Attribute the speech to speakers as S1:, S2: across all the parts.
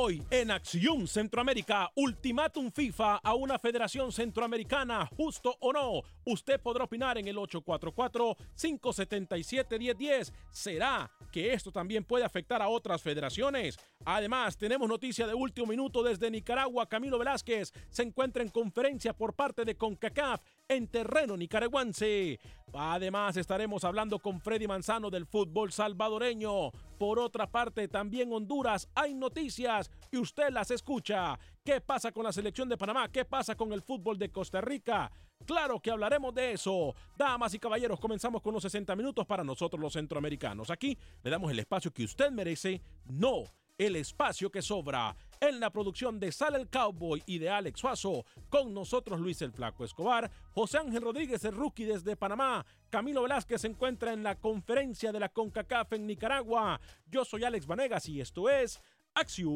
S1: Hoy en Acción Centroamérica, ultimátum FIFA a una federación centroamericana, justo o no. Usted podrá opinar en el 844-577-1010. ¿Será que esto también puede afectar a otras federaciones? Además, tenemos noticia de último minuto desde Nicaragua. Camilo Velázquez se encuentra en conferencia por parte de CONCACAF en terreno nicaragüense. Además, estaremos hablando con Freddy Manzano del fútbol salvadoreño. Por otra parte, también Honduras hay noticias y usted las escucha. ¿Qué pasa con la selección de Panamá? ¿Qué pasa con el fútbol de Costa Rica? Claro que hablaremos de eso. Damas y caballeros, comenzamos con los 60 minutos para nosotros los centroamericanos. Aquí le damos el espacio que usted merece, no el espacio que sobra. En la producción de Sale el Cowboy y de Alex Suazo, con nosotros Luis el Flaco Escobar, José Ángel Rodríguez el rookie desde Panamá, Camilo Velázquez se encuentra en la conferencia de la CONCACAF en Nicaragua. Yo soy Alex Vanegas y esto es Acción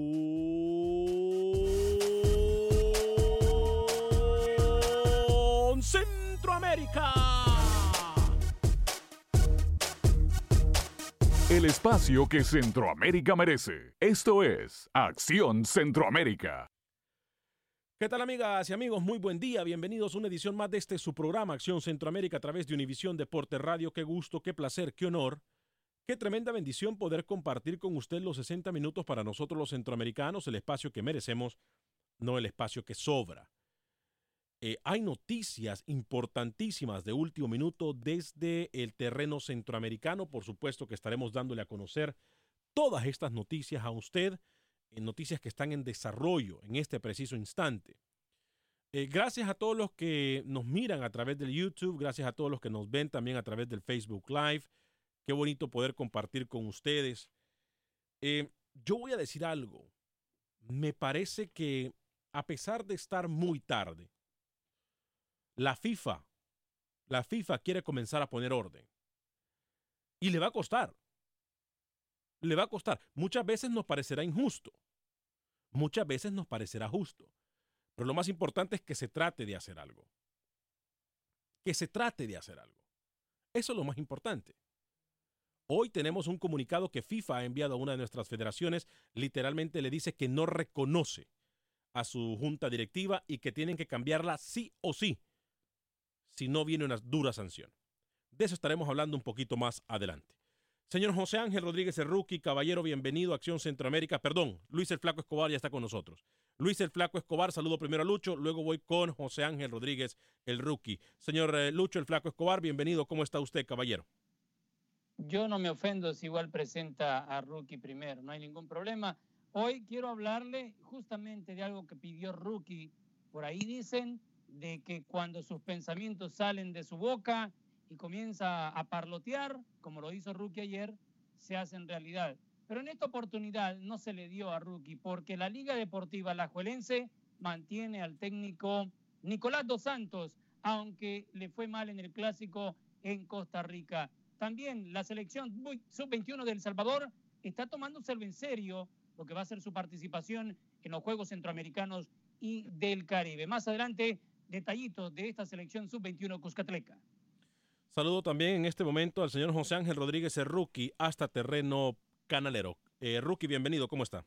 S1: Centroamérica.
S2: El espacio que Centroamérica merece. Esto es Acción Centroamérica.
S1: ¿Qué tal amigas y amigos? Muy buen día. Bienvenidos a una edición más de este su programa Acción Centroamérica a través de Univisión Deporte Radio. Qué gusto, qué placer, qué honor. Qué tremenda bendición poder compartir con usted los 60 minutos para nosotros los centroamericanos, el espacio que merecemos, no el espacio que sobra. Eh, hay noticias importantísimas de último minuto desde el terreno centroamericano. Por supuesto que estaremos dándole a conocer todas estas noticias a usted, en noticias que están en desarrollo en este preciso instante. Eh, gracias a todos los que nos miran a través del YouTube, gracias a todos los que nos ven también a través del Facebook Live. Qué bonito poder compartir con ustedes. Eh, yo voy a decir algo. Me parece que a pesar de estar muy tarde, la FIFA, la FIFA quiere comenzar a poner orden. Y le va a costar. Le va a costar. Muchas veces nos parecerá injusto. Muchas veces nos parecerá justo. Pero lo más importante es que se trate de hacer algo. Que se trate de hacer algo. Eso es lo más importante. Hoy tenemos un comunicado que FIFA ha enviado a una de nuestras federaciones. Literalmente le dice que no reconoce a su junta directiva y que tienen que cambiarla sí o sí, si no viene una dura sanción. De eso estaremos hablando un poquito más adelante. Señor José Ángel Rodríguez Rookie, caballero, bienvenido a Acción Centroamérica. Perdón, Luis el Flaco Escobar ya está con nosotros. Luis el Flaco Escobar, saludo primero a Lucho, luego voy con José Ángel Rodríguez el Rookie. Señor eh, Lucho el Flaco Escobar, bienvenido. ¿Cómo está usted, caballero?
S3: Yo no me ofendo si igual presenta a Rookie primero, no hay ningún problema. Hoy quiero hablarle justamente de algo que pidió Rookie. Por ahí dicen de que cuando sus pensamientos salen de su boca y comienza a parlotear, como lo hizo Rookie ayer, se hacen realidad. Pero en esta oportunidad no se le dio a Rookie porque la Liga Deportiva Lajuelense mantiene al técnico Nicolás Dos Santos, aunque le fue mal en el clásico en Costa Rica. También la selección sub-21 de El Salvador está tomándoselo en serio lo que va a ser su participación en los Juegos Centroamericanos y del Caribe. Más adelante, detallitos de esta selección sub-21 Cuscatleca.
S1: Saludo también en este momento al señor José Ángel Rodríguez, el rookie, hasta terreno canalero. Eh, rookie, bienvenido, ¿cómo está?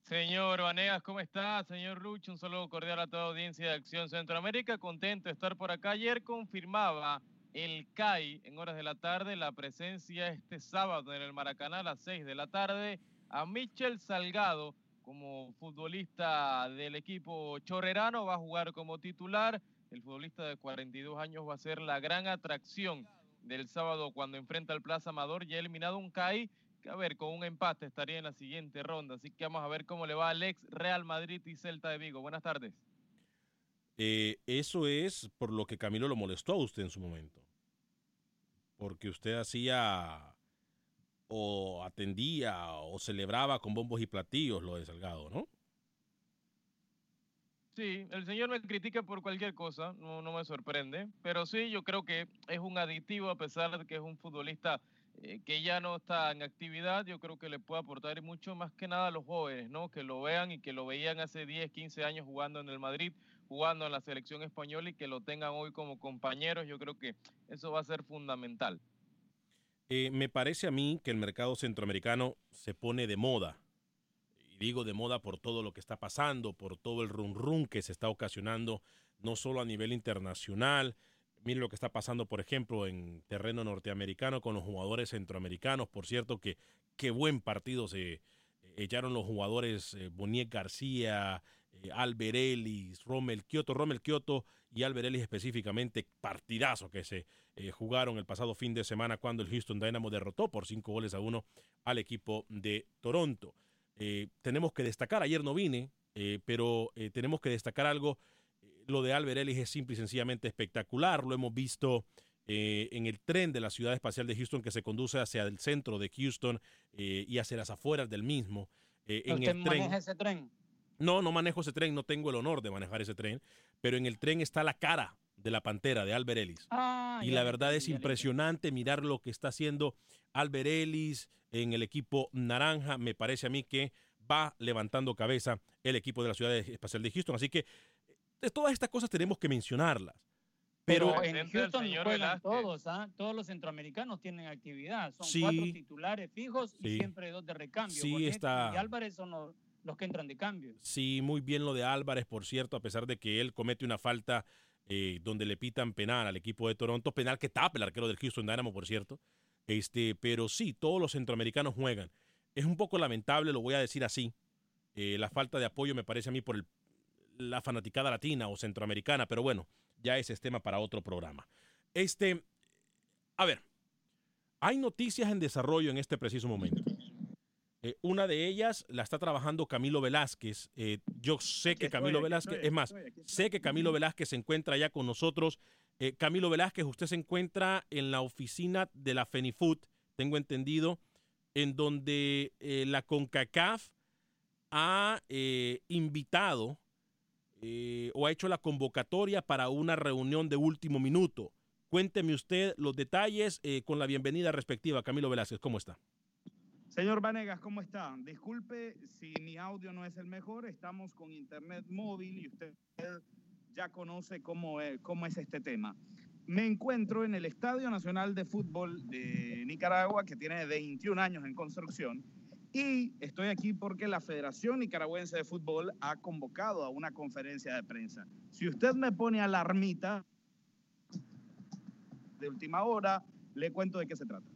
S4: Señor Vanegas, ¿cómo está? Señor Lucho, un saludo cordial a toda audiencia de Acción Centroamérica. Contento de estar por acá. Ayer confirmaba el CAI en horas de la tarde la presencia este sábado en el Maracaná a las 6 de la tarde a Michel Salgado como futbolista del equipo chorrerano, va a jugar como titular. El futbolista de 42 años va a ser la gran atracción del sábado cuando enfrenta al Plaza Amador. Ya eliminado un CAI que, a ver, con un empate estaría en la siguiente ronda. Así que vamos a ver cómo le va al ex Real Madrid y Celta de Vigo. Buenas tardes.
S1: Eh, eso es por lo que Camilo lo molestó a usted en su momento. Porque usted hacía o atendía o celebraba con bombos y platillos lo de Salgado, ¿no?
S4: Sí, el señor me critica por cualquier cosa, no, me sorprende, pero sí, yo creo que es un aditivo a pesar de que es un futbolista eh, que ya no está en actividad, yo creo que le puede aportar mucho más que nada a los jóvenes, ¿no? Que lo vean y que lo veían hace 10, 15 años jugando en el Madrid, jugando en la selección española y que lo tengan hoy como compañeros, yo creo que eso va a ser fundamental.
S1: Eh, me parece a mí que el mercado centroamericano se pone de moda. y digo de moda por todo lo que está pasando, por todo el run run que se está ocasionando, no solo a nivel internacional. Miren lo que está pasando, por ejemplo, en terreno norteamericano con los jugadores centroamericanos. Por cierto, que qué buen partido se echaron los jugadores eh, Boniek García, eh, Albert Ellis, Rommel Kioto, Rommel Kioto y Albert Ellis específicamente, partidazo que se eh, jugaron el pasado fin de semana cuando el Houston Dynamo derrotó por cinco goles a uno al equipo de Toronto. Eh, tenemos que destacar, ayer no vine, pero tenemos que destacar algo. Lo de Albert Ellis es simple y sencillamente espectacular. Lo hemos visto en el tren de la ciudad espacial de Houston que se conduce hacia el centro de Houston y hacia las afueras del mismo.
S3: en el tren, ese tren?
S1: No, no manejo ese tren, no tengo el honor de manejar ese tren, pero en el tren está la cara de la pantera de Albert Ellis.
S3: Ah,
S1: y la verdad es impresionante mirar lo que está haciendo Albert Ellis en el equipo naranja. Me parece a mí que va levantando cabeza el equipo de la Ciudad Espacial de Houston. Así que de todas estas cosas tenemos que mencionarlas. Pero,
S3: en Houston juegan todos, ¿ah? todos los centroamericanos tienen actividad. Son cuatro titulares fijos y siempre dos de recambio.
S1: Sí, está...
S3: Y Álvarez son los los que entran de cambio.
S1: Sí, muy bien lo de Álvarez, por cierto, a pesar de que él comete una falta eh, donde le pitan penal al equipo de Toronto, penal que tapa el arquero del Houston Dynamo, por cierto. Este, pero sí, todos los centroamericanos juegan. Es un poco lamentable, lo voy a decir así. Eh, la falta de apoyo me parece a mí por la fanaticada latina o centroamericana, pero bueno, ya ese es tema para otro programa. Este, a ver, hay noticias en desarrollo en este preciso momento. Eh, una de ellas la está trabajando Camilo Velázquez. Eh, yo sé que Camilo Velázquez, es más, sé que Camilo Velázquez se encuentra ya con nosotros. Eh, Camilo Velázquez, usted se encuentra en la oficina de la FENIFUT, tengo entendido, en donde la CONCACAF ha invitado o ha hecho la convocatoria para una reunión de último minuto. Cuénteme usted los detalles con la bienvenida respectiva. Camilo Velázquez, ¿cómo está?
S5: Señor Vanegas, ¿cómo está? Disculpe si mi audio no es el mejor, estamos con internet móvil y usted ya conoce cómo es, cómo es este tema. Me encuentro en el Estadio Nacional de Fútbol de Nicaragua, que tiene 21 años en construcción, y estoy aquí porque la Federación Nicaragüense de Fútbol ha convocado a una conferencia de prensa. Si usted me pone alarmita de última hora, le cuento de qué se trata.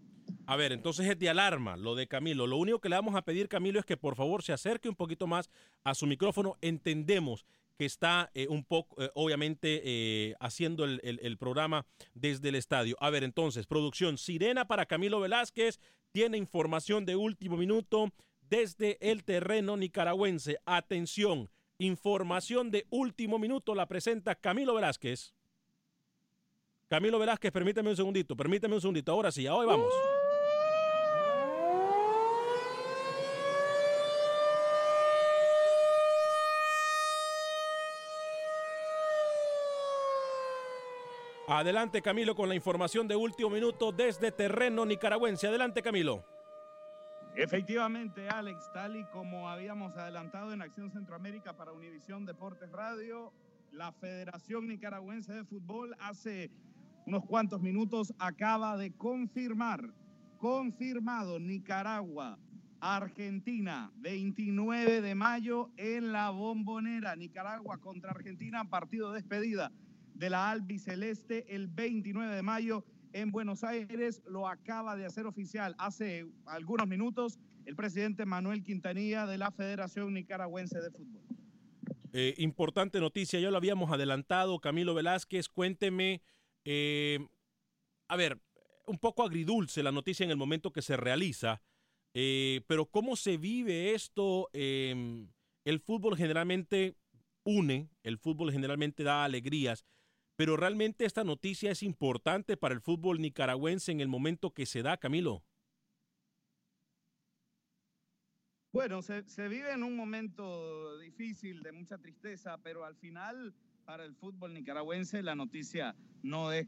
S1: A ver, entonces es de alarma lo de Camilo. Lo único que le vamos a pedir, Camilo, es que por favor se acerque un poquito más a su micrófono. Entendemos que está eh, un poco, eh, obviamente, eh, haciendo el, el, programa desde el estadio. A ver, entonces, producción, sirena para Camilo Velázquez, tiene información de último minuto desde el terreno nicaragüense. Atención, información de último minuto la presenta Camilo Velázquez. Camilo Velázquez, permítame un segundito, permítame un segundito. Ahora sí, hoy vamos. Adelante Camilo con la información de último minuto desde terreno nicaragüense. Adelante Camilo.
S5: Efectivamente, Alex, tal y como habíamos adelantado en Acción Centroamérica para Univisión Deportes Radio, la Federación Nicaragüense de Fútbol hace unos cuantos minutos acaba de confirmar, confirmado Nicaragua, Argentina, 29 de mayo en la bombonera, Nicaragua contra Argentina, partido de despedida de la albiceleste el 29 de mayo en Buenos Aires. Lo acaba de hacer oficial hace algunos minutos el presidente Manuel Quintanilla de la Federación Nicaragüense de Fútbol.
S1: Eh, importante noticia, ya lo habíamos adelantado. Camilo Velázquez, cuénteme. Eh, a ver, un poco agridulce la noticia en el momento que se realiza, eh, pero ¿cómo se vive esto? el fútbol generalmente une, el fútbol generalmente da alegrías pero realmente esta noticia es importante para el fútbol nicaragüense en el momento que se da, Camilo.
S5: Bueno, se, vive en un momento difícil, de mucha tristeza, pero al final para el fútbol nicaragüense la noticia no es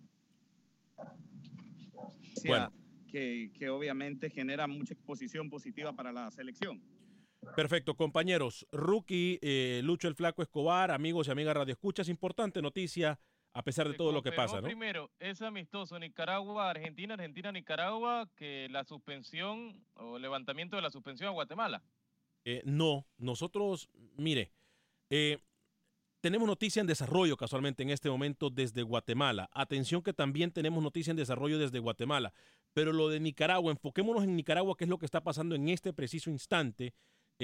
S5: bueno. que, que obviamente genera mucha exposición positiva para la selección.
S1: Perfecto, compañeros. Rookie, eh, Lucho el Flaco Escobar, amigos y amigas Radio Escuchas, importante noticia a pesar de todo lo que pasa, ¿no?
S4: Primero, es amistoso Nicaragua, Argentina, Argentina, Nicaragua, que la suspensión o levantamiento de la suspensión a Guatemala.
S1: Eh, no, nosotros, mire, eh, tenemos noticia en desarrollo casualmente en este momento desde Guatemala. Atención que también tenemos noticia en desarrollo desde Guatemala. Pero lo de Nicaragua, enfoquémonos en Nicaragua, qué es lo que está pasando en este preciso instante.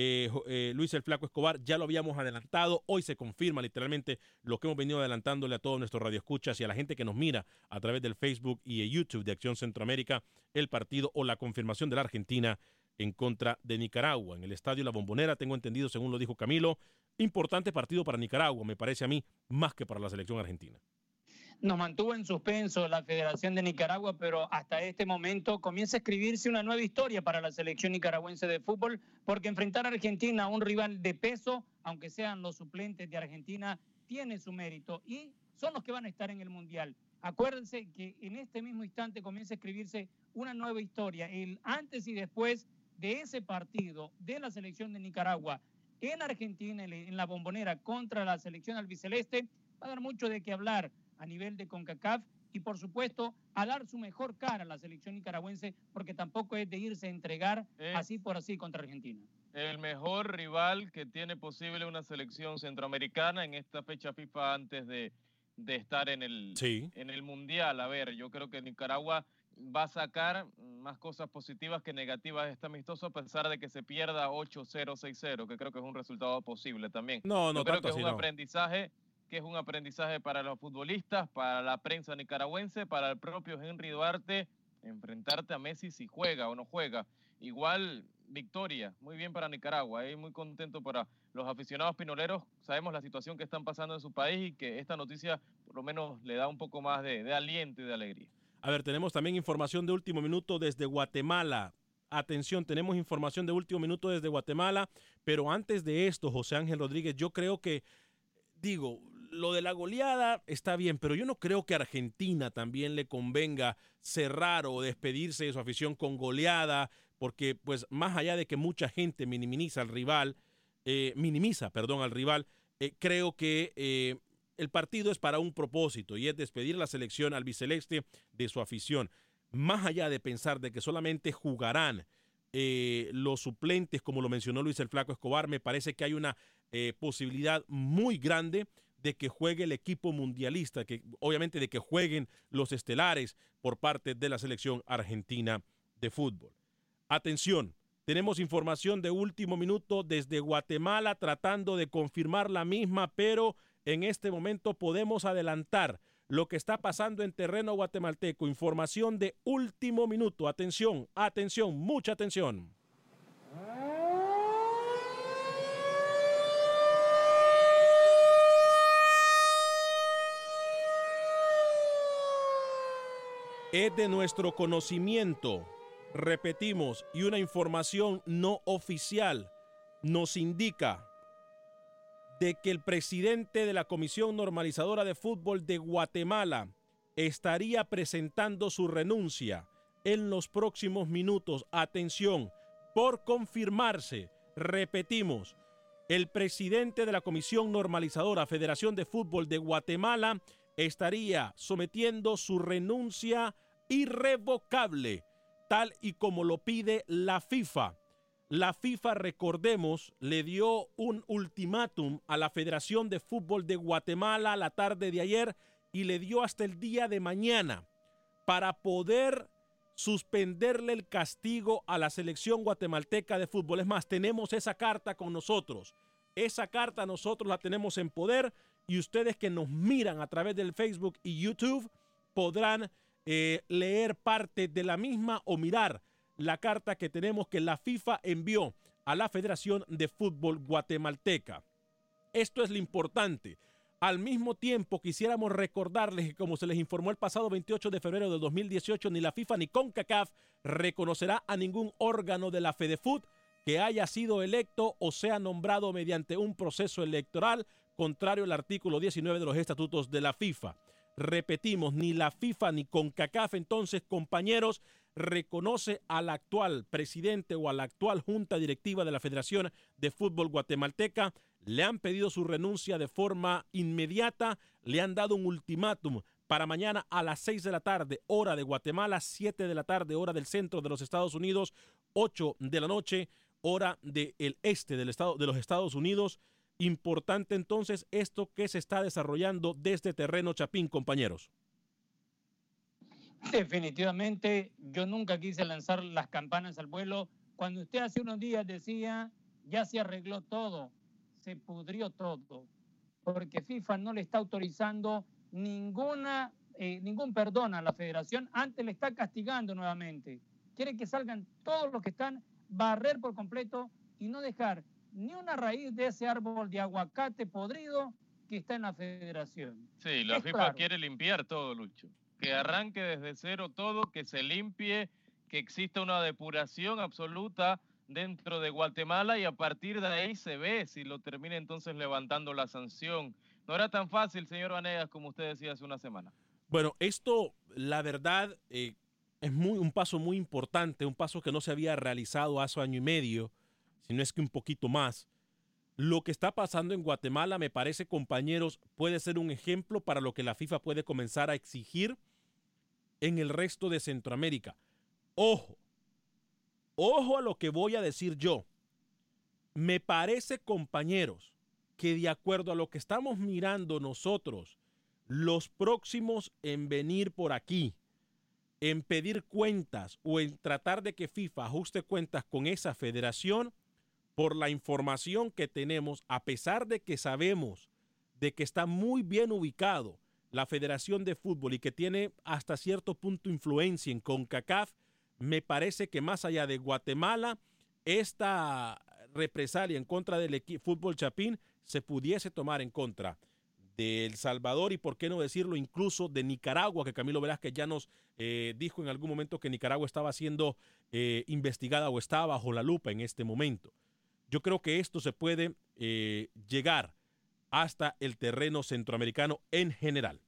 S1: Eh, eh, Luis el Flaco Escobar, ya lo habíamos adelantado, hoy se confirma literalmente lo que hemos venido adelantándole a todos nuestros radioescuchas y a la gente que nos mira a través del Facebook y YouTube de Acción Centroamérica, el partido o la confirmación de la Argentina en contra de Nicaragua. En el estadio La Bombonera, tengo entendido, según lo dijo Camilo, importante partido para Nicaragua, me parece a mí, más que para la selección argentina.
S3: Nos mantuvo en suspenso la Federación de Nicaragua, pero hasta este momento comienza a escribirse una nueva historia para la selección nicaragüense de fútbol, porque enfrentar a Argentina, a un rival de peso, aunque sean los suplentes de Argentina, tiene su mérito y son los que van a estar en el Mundial. Acuérdense que en este mismo instante comienza a escribirse una nueva historia, el antes y después de ese partido de la selección de Nicaragua en Argentina, en la bombonera contra la selección albiceleste, va a dar mucho de qué hablar a nivel de CONCACAF y por supuesto a dar su mejor cara a la selección nicaragüense porque tampoco es de irse a entregar así por así contra Argentina.
S4: El mejor rival que tiene posible una selección centroamericana en esta fecha FIFA antes de, de estar en el, en el Mundial. A ver, yo creo que Nicaragua va a sacar más cosas positivas que negativas de este amistoso a pesar de que se pierda 8-0-6-0, que creo que es un resultado posible también.
S1: No, no,
S4: creo que es un aprendizaje que es un aprendizaje para los futbolistas, para la prensa nicaragüense, para el propio Henry Duarte, enfrentarte a Messi si juega o no juega. Igual victoria, muy bien para Nicaragua, y muy contento para los aficionados pinoleros. Sabemos la situación que están pasando en su país y que esta noticia por lo menos le da un poco más de, de aliento y de alegría.
S1: A ver, tenemos también información de último minuto desde Guatemala. Atención, tenemos información de último minuto desde Guatemala, pero antes de esto, José Ángel Rodríguez, yo creo que, digo, lo de la goleada está bien, pero yo no creo que a Argentina también le convenga cerrar o despedirse de su afición con goleada, porque pues más allá de que mucha gente minimiza al rival, eh, minimiza, perdón, al rival, eh, creo que eh, el partido es para un propósito y es despedir la selección albiceleste de su afición. Más allá de pensar de que solamente jugarán los suplentes, como lo mencionó Luis el Flaco Escobar, me parece que hay una posibilidad muy grande de que juegue el equipo mundialista, que obviamente de que jueguen los estelares por parte de la selección argentina de fútbol. Atención, tenemos información de último minuto desde Guatemala tratando de confirmar la misma, pero en este momento podemos adelantar lo que está pasando en terreno guatemalteco. Información de último minuto. Atención, atención, mucha atención. Es de nuestro conocimiento, repetimos, y una información no oficial nos indica de que el presidente de la Comisión Normalizadora de Fútbol de Guatemala estaría presentando su renuncia en los próximos minutos. Atención, por confirmarse, repetimos, el presidente de la Comisión Normalizadora Federación de Fútbol de Guatemala estaría sometiendo su renuncia irrevocable, tal y como lo pide la FIFA la FIFA, recordemos, le dio un ultimátum a la Federación de Fútbol de Guatemala la tarde de ayer y le dio hasta el día de mañana para poder suspenderle el castigo a la selección guatemalteca de fútbol. Es más, tenemos esa carta con nosotros. Esa carta nosotros la tenemos en poder y ustedes que nos miran a través del Facebook y YouTube podrán eh, leer parte de la misma o mirar la carta que tenemos que la FIFA envió a la Federación de Fútbol Guatemalteca. Esto es lo importante. Al mismo tiempo, quisiéramos recordarles que, como se les informó el pasado 28 de febrero de 2018, ni la FIFA ni CONCACAF reconocerá a ningún órgano de la FEDEFUT que haya sido electo o sea nombrado mediante un proceso electoral contrario al artículo 19 de los estatutos de la FIFA. Repetimos, ni la FIFA ni CONCACAF, entonces, compañeros, reconoce al actual presidente o a la actual junta directiva de la Federación de Fútbol Guatemalteca. Le han pedido su renuncia de forma inmediata, le han dado un ultimátum para mañana a las 6 de la tarde, hora de Guatemala, 7 de la tarde, hora del centro de los Estados Unidos, 8 de la noche, hora del este del estado, de los Estados Unidos. Importante entonces esto que se está desarrollando desde terreno Chapín, compañeros.
S3: Definitivamente, yo nunca quise lanzar las campanas al vuelo. Cuando usted hace unos días decía, ya se arregló todo, se pudrió todo, porque FIFA no le está autorizando ninguna, eh, ningún perdón a la federación, antes le está castigando nuevamente. Quiere que salgan todos los que están, barrer por completo y no dejar ni una raíz de ese árbol de aguacate podrido que está en la federación.
S4: Sí, la FIFA quiere limpiar todo, Lucho. Que arranque desde cero todo, que se limpie, que exista una depuración absoluta dentro de Guatemala y a partir de ahí se ve si lo termina entonces levantando la sanción. No era tan fácil, señor Vanegas, como usted decía hace una semana.
S1: Bueno, esto, la verdad, eh, es muy, un paso muy importante, un paso que no se había realizado hace año y medio si no es que un poquito más. Lo que está pasando en Guatemala, me parece, compañeros, puede ser un ejemplo para lo que la FIFA puede comenzar a exigir en el resto de Centroamérica. Ojo, ojo a lo que voy a decir yo. Me parece, compañeros, que de acuerdo a lo que estamos mirando nosotros, los próximos en venir por aquí, en pedir cuentas o en tratar de que FIFA ajuste cuentas con esa federación, por la información que tenemos, a pesar de que sabemos de que está muy bien ubicado la Federación de Fútbol y que tiene hasta cierto punto influencia en CONCACAF, me parece que más allá de Guatemala, esta represalia en contra del fútbol chapín se pudiese tomar en contra de El Salvador y, por qué no decirlo, incluso de Nicaragua, que Camilo Velázquez ya nos eh, dijo en algún momento que Nicaragua estaba siendo eh, investigada o está bajo la lupa en este momento. Yo creo que esto se puede eh, llegar hasta el terreno centroamericano en general.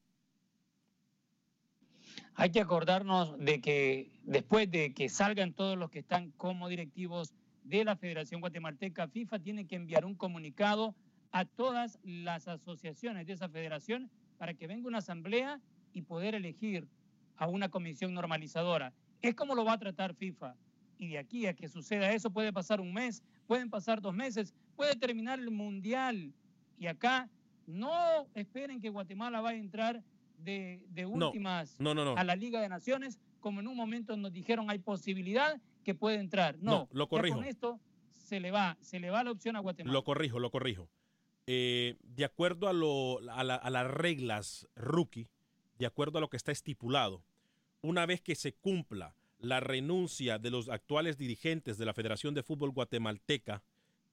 S3: Hay que acordarnos de que después de que salgan todos los que están como directivos de la Federación Guatemalteca, FIFA tiene que enviar un comunicado a todas las asociaciones de esa federación para que venga una asamblea y poder elegir a una comisión normalizadora. Es como lo va a tratar FIFA. Y de aquí a que suceda eso puede pasar un mes, pueden pasar dos meses, puede terminar el mundial. Y acá no esperen que Guatemala vaya a entrar de, últimas a la Liga de Naciones, como en un momento nos dijeron hay posibilidad que puede entrar. No,
S1: lo corrijo.
S3: con esto se le va, se le va la opción a Guatemala.
S1: Lo corrijo, lo corrijo. Eh, de acuerdo a, lo, a, a las reglas rookie, de acuerdo a lo que está estipulado, una vez que se cumpla la renuncia de los actuales dirigentes de la Federación de Fútbol Guatemalteca,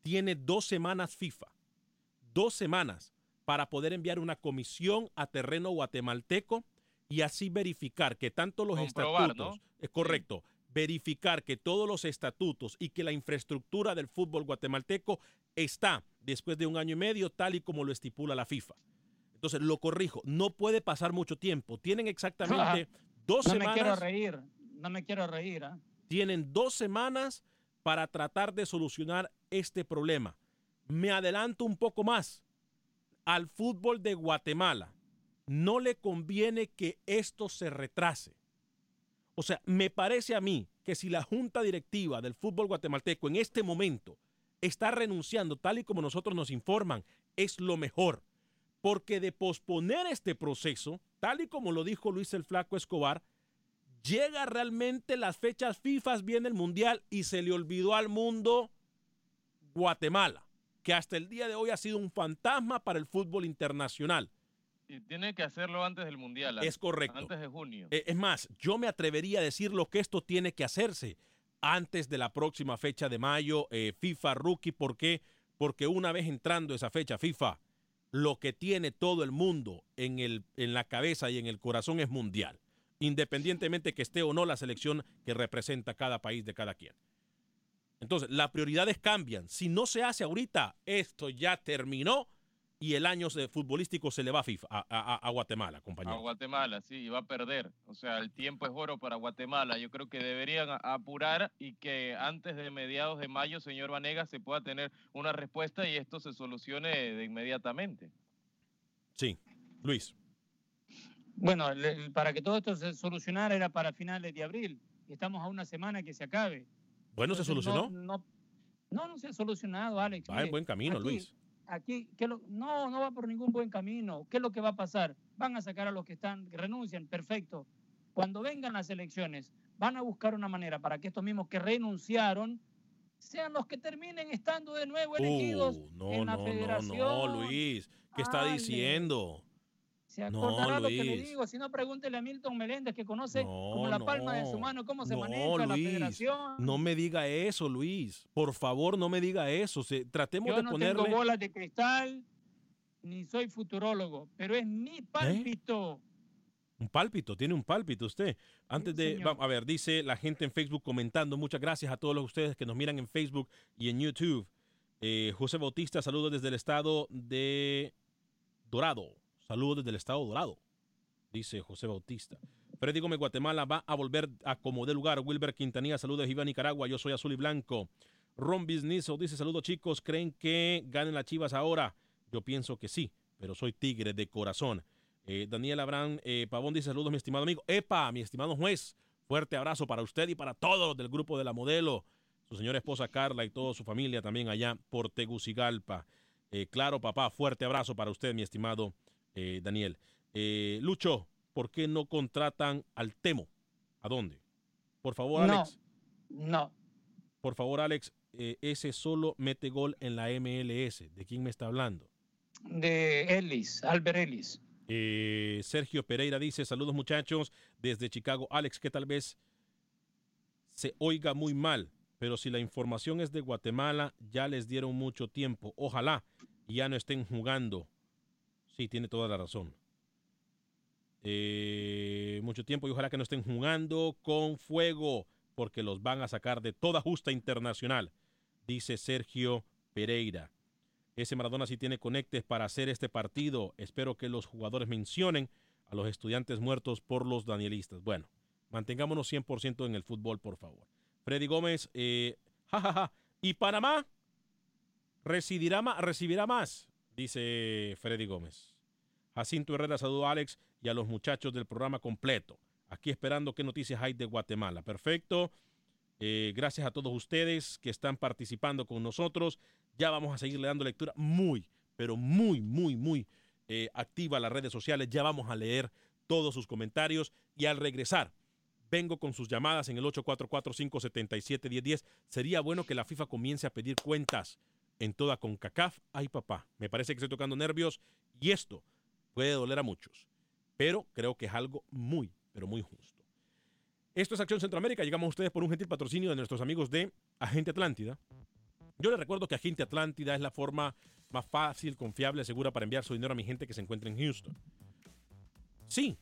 S1: tiene dos semanas FIFA, dos semanas para poder enviar una comisión a terreno guatemalteco y así verificar que tanto los estatutos, es correcto, verificar que todos los estatutos y que la infraestructura del fútbol guatemalteco está después de un año y medio tal y como lo estipula la FIFA. Entonces, lo corrijo, no puede pasar mucho tiempo. Tienen exactamente dos
S3: no
S1: semanas.
S3: Me quiero reír no me quiero reír. ¿ah?
S1: Tienen dos semanas para tratar de solucionar este problema. Me adelanto un poco más. Al fútbol de Guatemala no le conviene que esto se retrase. O sea, me parece a mí que si la junta directiva del fútbol guatemalteco en este momento está renunciando tal y como nosotros nos informan, es lo mejor. Porque de posponer este proceso, tal y como lo dijo Luis el Flaco Escobar, llega realmente las fechas FIFA, viene el Mundial y se le olvidó al mundo Guatemala, que hasta el día de hoy ha sido un fantasma para el fútbol internacional.
S4: Y tiene que hacerlo antes del Mundial.
S1: Es correcto.
S4: Antes de junio.
S1: Eh, es más, yo me atrevería a decir lo que esto tiene que hacerse antes de la próxima fecha de mayo, eh, FIFA Rookie. ¿Por qué? Porque una vez entrando esa fecha FIFA, lo que tiene todo el mundo en, el, en la cabeza y en el corazón es mundial independientemente que esté o no la selección que representa cada país de cada quien. Entonces, las prioridades cambian. Si no se hace ahorita, esto ya terminó y el año futbolístico se le va a, FIFA, a, Guatemala, compañero.
S4: A Guatemala, sí, y va a perder. O sea, el tiempo es oro para Guatemala. Yo creo que deberían apurar y que antes de mediados de mayo, señor Vanega, se pueda tener una respuesta y esto se solucione de inmediatamente.
S1: Sí, Luis.
S3: Bueno, para que todo esto se solucionara era para finales de abril y estamos a una semana que se acabe.
S1: Bueno, ¿se solucionó?
S3: No, No, no se ha solucionado, Alex.
S1: Va en buen camino,
S3: aquí-
S1: Luis.
S3: Aquí, ¿qué lo- no, no va por ningún buen camino. ¿Qué es lo que va a pasar? Van a sacar a los que están, que renuncian, perfecto. Cuando vengan las elecciones, van a buscar una manera para que estos mismos que renunciaron sean los que terminen estando de nuevo elegidos
S1: Uh, no,
S3: en la
S1: no, no,
S3: federación.
S1: no, Luis. ¿Qué está
S3: Alex.
S1: diciendo?
S3: Se
S1: No,
S3: lo que le digo. Si no, pregúntele a Milton Meléndez, que conoce
S1: No,
S3: como la palma de su
S1: no.
S3: mano cómo se
S1: No,
S3: maneja la federación.
S1: No me diga eso, Luis. Por favor, no me diga eso. Se- tratemos
S3: Yo
S1: de
S3: no
S1: ponerle.
S3: tengo bolas de cristal, ni soy futurólogo, pero es mi
S1: ¿Eh?
S3: pálpito.
S1: Un pálpito, tiene un pálpito usted. Antes
S3: Sí,
S1: de, a ver, dice la gente en Facebook comentando, muchas gracias a todos los ustedes que nos miran en Facebook y en YouTube. Eh, José Bautista, saludos desde el estado de Dorado. Saludos desde el estado Dorado, dice José Bautista. Freddy Gómez, Guatemala va a volver a como de lugar. Wilber Quintanilla, saludos Iván Nicaragua, yo soy azul y blanco. Ron Business dice, saludos chicos, ¿creen que ganen las chivas ahora? Yo pienso que sí, pero soy tigre de corazón. Eh, Daniel Abraham eh, Pavón dice saludos, mi estimado amigo. Epa, mi estimado juez, fuerte abrazo para usted y para todos del grupo de la modelo, su señora esposa Carla y toda su familia también allá por Tegucigalpa. Eh, claro, papá, fuerte abrazo para usted, mi estimado eh, Daniel. Eh, Lucho, ¿por qué no contratan al Temo? ¿A dónde? Por favor,
S3: No.
S1: Alex.
S3: No,
S1: Por favor, Alex, eh, ese solo mete gol en la MLS. ¿De quién me está hablando?
S3: de Ellis, Albert Ellis.
S1: Sergio Pereira dice, saludos muchachos desde Chicago. Alex, que tal vez se oiga muy mal, pero si la información es de Guatemala, ya les dieron mucho tiempo. Ojalá ya no estén jugando. Sí, tiene toda la razón. Eh, mucho tiempo y ojalá que no estén jugando con fuego, porque los van a sacar de toda justa internacional, dice Sergio Pereira. Ese Maradona sí tiene conectes para hacer este partido. Espero que los jugadores mencionen a los estudiantes muertos por los danielistas. Bueno, mantengámonos 100% en el fútbol, por favor. Freddy Gómez, eh, jajaja. ¿Y Panamá? Recibirá más, dice Freddy Gómez. Jacinto Herrera, saludo a Alex y a los muchachos del programa completo. Aquí esperando qué noticias hay de Guatemala. Perfecto. Eh, gracias a todos ustedes que están participando con nosotros. Ya vamos a seguirle dando lectura muy, pero muy, muy, muy eh, activa las redes sociales. Ya vamos a leer todos sus comentarios y al regresar vengo con sus llamadas en el 844-577-1010. Sería bueno que la FIFA comience a pedir cuentas en toda CONCACAF. Ay, papá, me parece que estoy tocando nervios y esto puede doler a muchos, pero creo que es algo muy, pero muy justo. Esto es Acción Centroamérica. Llegamos a ustedes por un gentil patrocinio de nuestros amigos de Agente Atlántida. Yo les recuerdo que Agente Atlántida es la forma más fácil, confiable, segura para enviar su dinero a mi gente que se encuentra en Houston. Sí,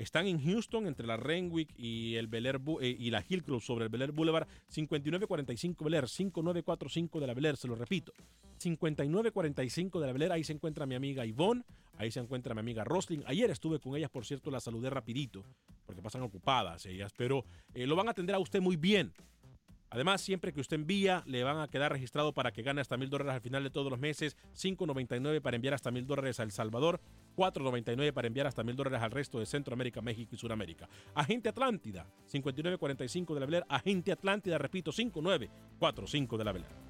S1: están en Houston entre la Renwick y el Bel eh, y la Hillcrest sobre el Bel Air Boulevard 5945 Bel Air 5945 de la Bel Air, se lo repito. 5945 de la Bel Air, ahí se encuentra mi amiga Ivonne, ahí se encuentra mi amiga Roslyn. Ayer estuve con ellas, por cierto, las saludé rapidito, porque pasan ocupadas ellas, pero eh, lo van a atender a usted muy bien. Además, siempre que usted envía, le van a quedar registrado para que gane hasta mil dólares al final de todos los meses, 5.99 para enviar hasta mil dólares a El Salvador, 4.99 para enviar hasta mil dólares al resto de Centroamérica, México y Sudamérica. Agente Atlántida, 5945 de la Air. Agente Atlántida, repito, 5945 de la Bel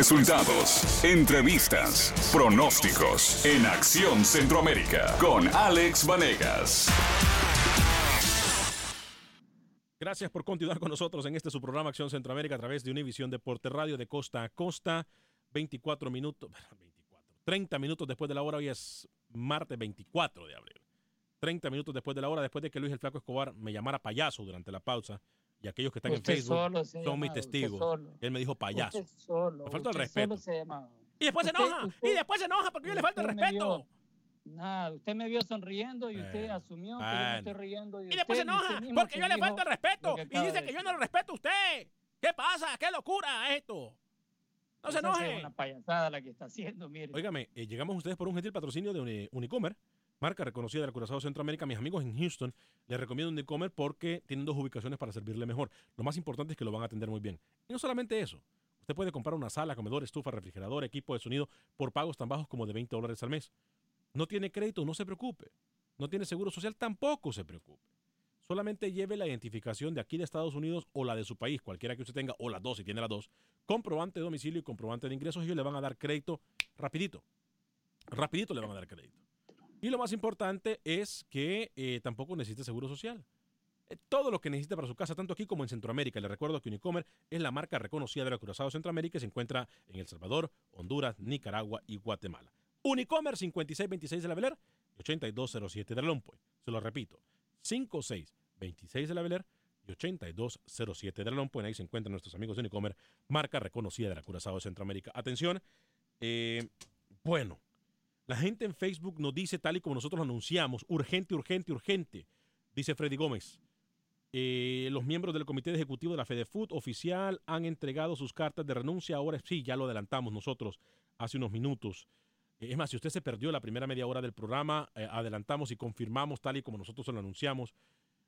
S2: Resultados, entrevistas, pronósticos en Acción Centroamérica con Alex Vanegas.
S1: Gracias por continuar con nosotros en este su programa Acción Centroamérica a través de Univisión Deporte Radio de costa a costa. 24 minutos, 24, 30 minutos después de la hora, hoy es martes 24 de abril. 30 minutos después de la hora, después de que Luis el Flaco Escobar me llamara payaso durante la pausa y aquellos que están
S3: Usted
S1: en Facebook son mis
S3: llamado,
S1: testigos. Él me dijo payaso.
S3: Solo,
S1: Me falta el respeto.
S3: se.
S1: Y después se enoja,
S3: usted-
S1: y después se enoja porque yo le falta el respeto.
S3: Nada, usted me vio sonriendo y usted asumió que yo me estoy riendo.
S1: Y después se enoja porque
S3: que
S1: yo le falta el respeto y dice que yo no lo respeto a usted. ¿Qué pasa? ¿Qué locura es esto? No se
S3: sí Es
S1: enoje.
S3: una payasada la que está haciendo, mire.
S1: Óigame, eh, llegamos ustedes por un gentil patrocinio de Uni- Unicomer. Marca reconocida del Curazao Centroamérica. Mis amigos en Houston les recomiendo Unicomer porque tienen dos ubicaciones para servirle mejor. Lo más importante es que lo van a atender muy bien. Y no solamente eso. Usted puede comprar una sala, comedor, estufa, refrigerador, equipo de sonido por pagos tan bajos como de 20 dólares al mes. No tiene crédito, no se preocupe. No tiene seguro social, tampoco se preocupe. Solamente lleve la identificación de aquí de Estados Unidos o la de su país, cualquiera que usted tenga, o las dos si tiene las dos, comprobante de domicilio y comprobante de ingresos, ellos le van a dar crédito rapidito. Rapidito le van a dar crédito. Y lo más importante es que eh, tampoco necesita seguro social. Eh, todo lo que necesita para su casa, tanto aquí como en Centroamérica. Le recuerdo que Unicomer es la marca reconocida de la Curazao Centroamérica y se encuentra en El Salvador, Honduras, Nicaragua y Guatemala. Unicomer 5626 de la Beler 8207 de Lompoy. Se lo repito, 5626 de la Beler y 8207 de Lompoy. Ahí se encuentran nuestros amigos de Unicomer, marca reconocida de la Curazao Centroamérica. Atención, eh, bueno, la gente en Facebook nos dice, tal y como nosotros anunciamos, urgente, urgente, urgente, dice Freddy Gómez. Eh, los miembros del comité ejecutivo de la FedeFood oficial han entregado sus cartas de renuncia. Ahora sí, ya lo adelantamos nosotros hace unos minutos. Es más, si usted se perdió la primera media hora del programa, eh, adelantamos y confirmamos, tal y como nosotros lo anunciamos,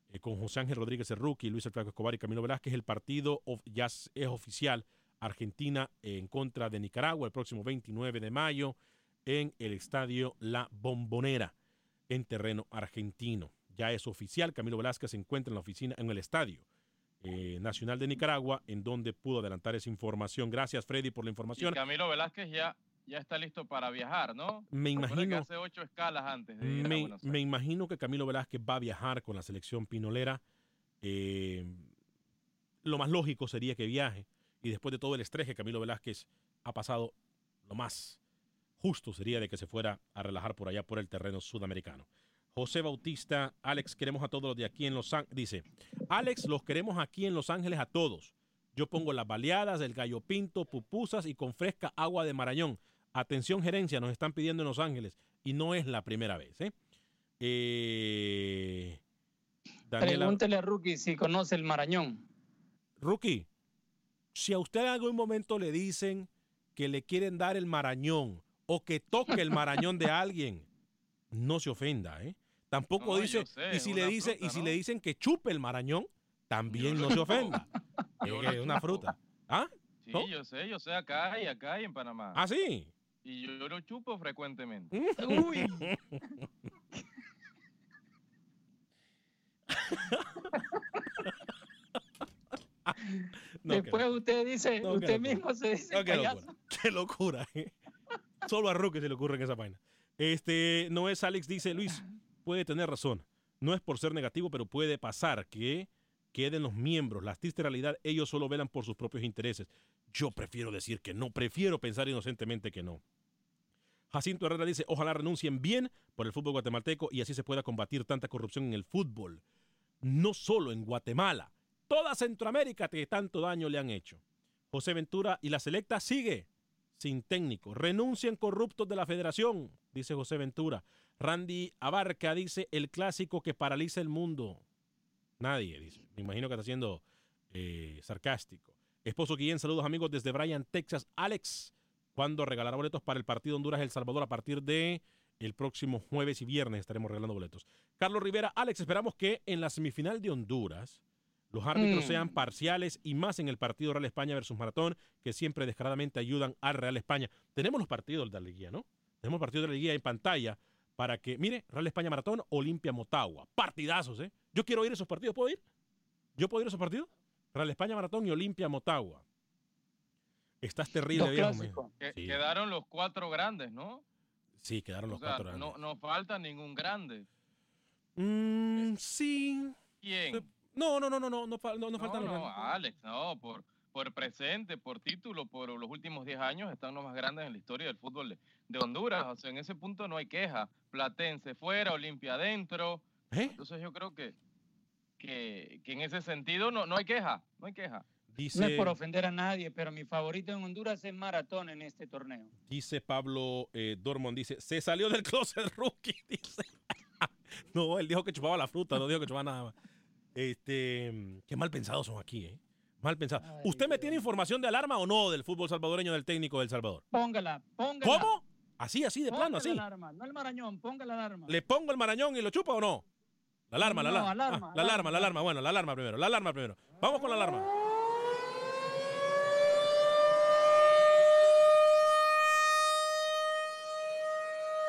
S1: eh, con José Ángel Rodríguez Cerruqui, Luis Flaco Escobar y Camilo Velázquez, el partido ya es oficial Argentina en contra de Nicaragua el próximo 29 de mayo en el estadio La Bombonera, en terreno argentino. Ya es oficial, Camilo Velázquez se encuentra en la oficina, en el estadio eh, nacional de Nicaragua, en donde pudo adelantar esa información. Gracias, Freddy, por la información.
S4: Y Camilo Velázquez ya, ya está listo para viajar, ¿no?
S1: Me imagino.
S4: Que hace ocho escalas antes de ir
S1: me, me, imagino que Camilo Velázquez va a viajar con la selección pinolera. Eh, lo más lógico sería que viaje. Y después de todo el estrés que Camilo Velázquez ha pasado, lo más justo sería de que se fuera a relajar por allá por el terreno sudamericano. José Bautista, Alex, queremos a todos los de aquí en Los Ángeles. Dice, Alex, los queremos aquí en Los Ángeles a todos. Yo pongo las baleadas, el gallo pinto, pupusas y con fresca agua de Marañón. Atención, gerencia, nos están pidiendo en Los Ángeles y no es la primera vez. ¿eh?
S3: Eh, Pregúntele a Rookie si conoce el Marañón.
S1: Rookie, si a usted en algún momento le dicen que le quieren dar el Marañón o que toque el Marañón de alguien, no se ofenda, ¿eh? Tampoco dice, y si le dice, y si le dicen que chupe el marañón, también no se ofenda. es una fruta. ¿Ah?
S4: Sí, yo sé, yo sé acá y acá y en Panamá.
S1: ¿Ah, sí?
S4: Y yo lo chupo frecuentemente.
S3: Uy. Después usted dice, usted mismo se dice.
S1: qué locura. Qué locura. ¿eh? Solo a Roque se le ocurre en esa vaina. Este, no es Alex, dice Luis, puede tener razón. No es por ser negativo, pero puede pasar que queden los miembros. La triste realidad, ellos solo velan por sus propios intereses. Yo prefiero decir que no, prefiero pensar inocentemente que no. Jacinto Herrera dice, ojalá renuncien bien por el fútbol guatemalteco y así se pueda combatir tanta corrupción en el fútbol. No solo en Guatemala, toda Centroamérica que tanto daño le han hecho. José Ventura y la selecta sigue sin técnico. Renuncian corruptos de la federación, dice José Ventura. Randy Abarca dice el clásico que paraliza el mundo. Nadie, dice. Me imagino que está siendo eh, sarcástico. Esposo Guillén, saludos amigos desde Bryan, Texas. Alex, ¿cuándo regalará boletos para el partido Honduras-El Salvador a partir de el próximo jueves y viernes estaremos regalando boletos. Carlos Rivera, Alex, esperamos que en la semifinal de Honduras los árbitros sean mm. parciales y más en el partido Real España versus Maratón, que siempre descaradamente ayudan al Real España. Tenemos los partidos de la Liguilla, ¿no? Tenemos partidos de la Liguilla en pantalla para que, mire, Real España Maratón, Olimpia Motagua. Partidazos, ¿eh? Yo quiero ir a esos partidos, ¿puedo ir? ¿Yo puedo ir a esos partidos? Real España Maratón y Olimpia Motagua. Estás terrible, viejo.
S4: Quedaron los cuatro grandes, ¿no?
S1: Sí, quedaron los cuatro grandes.
S4: No, no falta ningún grande.
S1: Mm, sí.
S4: ¿Quién?
S1: No, no, no, no, no, no, no, no falta
S4: No, Alex, no, por, por presente, por título, por los últimos 10 años están los más grandes en la historia del fútbol de, Honduras. O sea, en ese punto no hay queja. Platense fuera, Olimpia adentro. ¿Eh? Entonces yo creo que, que, en ese sentido no, no hay queja, no hay queja.
S3: Dice, no es por ofender a nadie, pero mi favorito en Honduras es Maratón en este torneo.
S1: Dice Pablo eh, Dormond, dice, se salió del closet rookie, dice. no, él dijo que chupaba la fruta, no dijo que chupaba nada más. Este, qué mal pensados son aquí, ¿eh? Mal pensados. ¿Usted me tiene información de alarma o no del fútbol salvadoreño del técnico del Salvador?
S3: Póngala, póngala.
S1: ¿Cómo? Así, así, de plano, así.
S3: la alarma, no el marañón, ponga la alarma.
S1: ¿Le pongo el marañón y lo chupa o no? La alarma, la
S3: No,
S1: alarma.
S3: alarma,
S1: Ah, la alarma, la
S3: alarma.
S1: alarma. Bueno, la alarma primero, la alarma primero. Vamos con la alarma.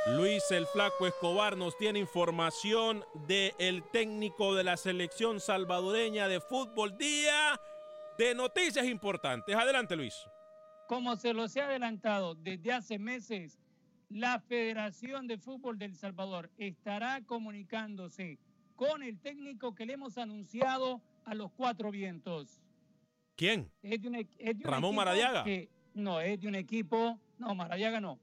S1: Luis el Flaco Escobar nos tiene información del técnico de la selección salvadoreña de fútbol día de noticias importantes. Adelante, Luis.
S3: Como se los he adelantado desde hace meses, la Federación de Fútbol del Salvador estará comunicándose con el técnico que le hemos anunciado a los cuatro vientos.
S1: ¿Quién?
S3: Es de un, es de un
S1: Ramón Maradiaga.
S3: que- no, es de un equipo, no, Maradiaga no.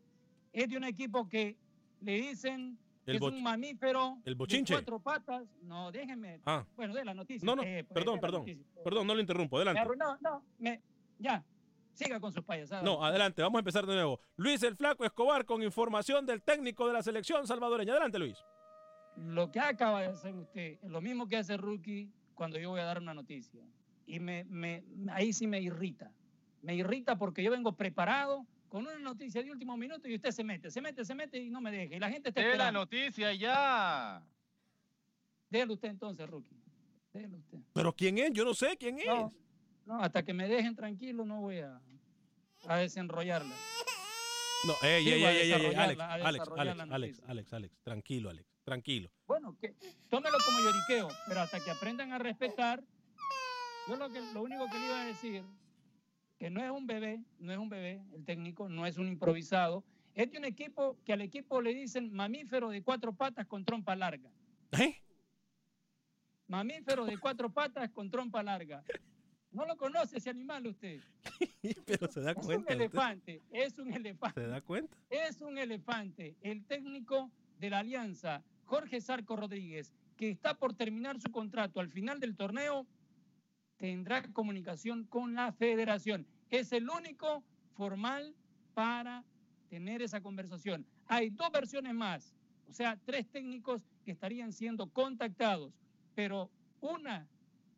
S3: Es de un equipo que le dicen
S1: El
S3: es un mamífero
S1: el
S3: de cuatro patas. No, déjenme.
S1: Ah,
S3: Bueno, de la noticia.
S1: No, no,
S3: eh, pues,
S1: perdón, perdón.
S3: noticia.
S1: perdón, no lo interrumpo.
S3: Me
S1: Adelante.
S3: arruinó, no, me, ya, siga con sus payasadas.
S1: No, adelante, vamos a empezar de nuevo. Luis el Flaco Escobar con información del técnico de la selección salvadoreña. Adelante, Luis.
S3: Lo que acaba de hacer usted es lo mismo que hace Rookie cuando yo voy a dar una noticia. Y me, me, ahí sí me irrita. Me irrita porque yo vengo preparado con una noticia de último minuto y usted se mete, se mete, se mete y no me deja. Y la gente está
S4: De la
S3: esperando.
S4: noticia ya.
S3: Déjelo usted entonces, Rookie. Déjelo usted.
S1: ¿Pero quién es? Yo no sé quién es.
S3: No, no, hasta que me dejen tranquilo no voy a, a desenrollarla.
S1: No, ey, ey, ey, ey, ey, Alex, Alex, Alex, Alex. Alex, Alex, tranquilo, Alex, tranquilo.
S3: Bueno, que tómelo como lloriqueo, pero hasta que aprendan a respetar, yo lo que lo único que le iba a decir, que no es un bebé, no es un bebé, el técnico, no es un improvisado, es de un equipo que al equipo le dicen mamífero de cuatro patas con trompa larga.
S1: ¿Eh?
S3: Mamífero de cuatro patas con trompa larga. No lo conoce ese animal usted.
S1: Pero se da
S3: Es un
S1: cuenta. usted?
S3: elefante, es un elefante.
S1: ¿Se da cuenta?
S3: es un elefante. El técnico de la Alianza, Jorge Sarco Rodríguez, que está por terminar su contrato al final del torneo, tendrá comunicación con la federación. Es el único formal para tener esa conversación. Hay dos versiones más, o sea, tres técnicos que estarían siendo contactados, pero una,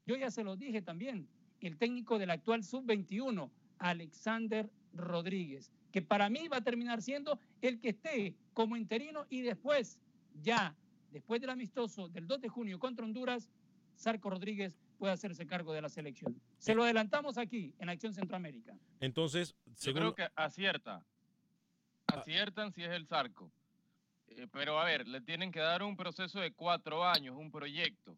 S3: yo ya se lo dije también, el técnico del actual sub-21, Alexander Rodríguez, que para mí va a terminar siendo el que esté como interino y después, ya, después del amistoso del 2 de junio contra Honduras, Sarco Rodríguez puede hacerse cargo de la selección. Se lo adelantamos aquí, en Acción Centroamérica.
S1: Entonces,
S4: Yo
S1: según...
S4: creo que acierta. Aciertan si es el Zarco. Eh, pero a ver, le tienen que dar un proceso de cuatro años, un proyecto.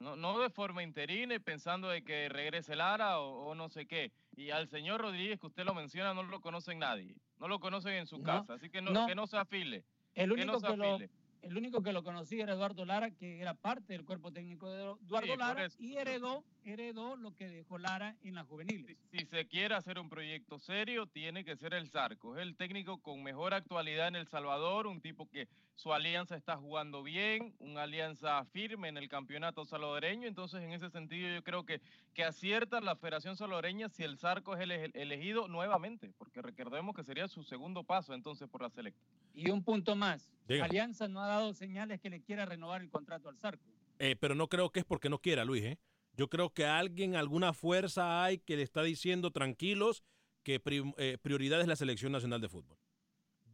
S4: No, no de forma interina y pensando de que regrese Lara o, o no sé qué. Y al señor Rodríguez, que usted lo menciona, no lo conocen nadie. No lo conocen en su
S3: No,
S4: casa. Así que no,
S3: no.
S4: que no se afile.
S3: El
S4: Que
S3: único
S4: no se
S3: que, lo,
S4: afile.
S3: El único que lo conocía era Eduardo Lara, que era parte del cuerpo técnico de Eduardo
S4: Sí,
S3: Lara y heredó, heredó lo que dejó Lara en las juveniles.
S4: Si, si se quiere hacer un proyecto serio, tiene que ser el Zarco. Es el técnico con mejor actualidad en El Salvador, un tipo que su alianza está jugando bien, una alianza firme en el campeonato salvadoreño. Entonces, en ese sentido, yo creo que, que acierta la Federación Salvadoreña si el Zarco es el ele- elegido nuevamente, porque recordemos que sería su segundo paso entonces por la selecta.
S3: Y un punto más,
S1: Diga.
S3: Alianza no ha dado señales que le quiera renovar el contrato al Zarco.
S1: Eh, pero no creo que es porque no quiera, Luis. ¿eh? Yo creo que alguien, alguna fuerza hay que le está diciendo tranquilos que eh, prioridad es la selección nacional de fútbol.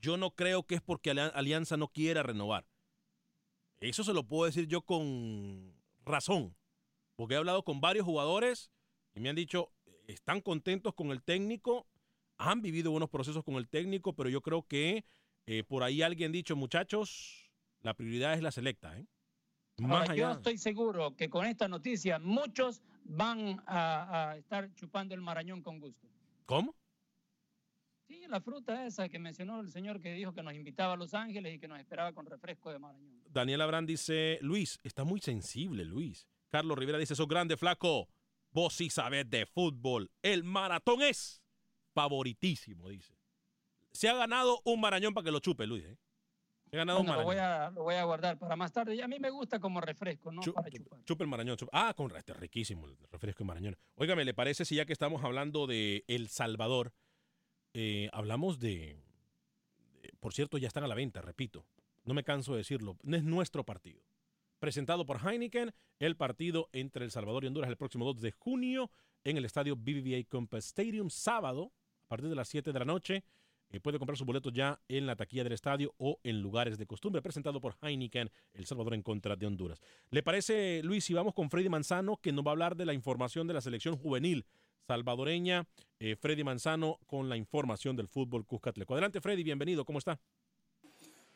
S1: Yo no creo que es porque Alia- Alianza no quiera renovar. Eso se lo puedo decir yo con razón, porque he hablado con varios jugadores y me han dicho, están contentos con el técnico, han vivido buenos procesos con el técnico, pero yo creo que eh, por ahí alguien ha dicho, muchachos, la prioridad es la selecta. ¿eh? Más
S3: Ahora, yo estoy seguro que con esta noticia muchos van a, a estar chupando el marañón con gusto.
S1: ¿Cómo?
S3: Sí, la fruta esa que mencionó el señor que dijo que nos invitaba a Los Ángeles y que nos esperaba con refresco de marañón.
S1: Daniel Abrán dice, Luis, está muy sensible, Luis. Carlos Rivera dice, sos grande, flaco. Vos sí sabés de fútbol. El maratón es favoritísimo, dice. Se ha ganado un marañón para que lo chupe, Luis. ¿eh? Ha ganado
S3: Bueno,
S1: un
S3: lo, voy a, lo voy a guardar para más tarde. Y a mí me gusta como refresco, no
S1: Chu-
S3: para chupar.
S1: chupa el marañón. chupa- Ah, con este riquísimo el refresco de marañón. Óigame, ¿le parece si ya que estamos hablando de El Salvador, eh, hablamos de, de- Por cierto, ya están a la venta, repito. No me canso de decirlo. Es nuestro partido. Presentado por Heineken, el partido entre El Salvador y Honduras el próximo 2 de junio en el estadio BBVA Compass Stadium, sábado, a partir de las 7 de la noche. Eh, puede comprar sus boletos ya en la taquilla del estadio o en lugares de costumbre, presentado por Heineken, El Salvador en contra de Honduras. ¿Le parece, Luis, si vamos con Freddy Manzano, que nos va a hablar de la información de la selección juvenil salvadoreña? Eh, Freddy Manzano con la información del fútbol Cuscatleco. Adelante, Freddy, bienvenido, ¿cómo está?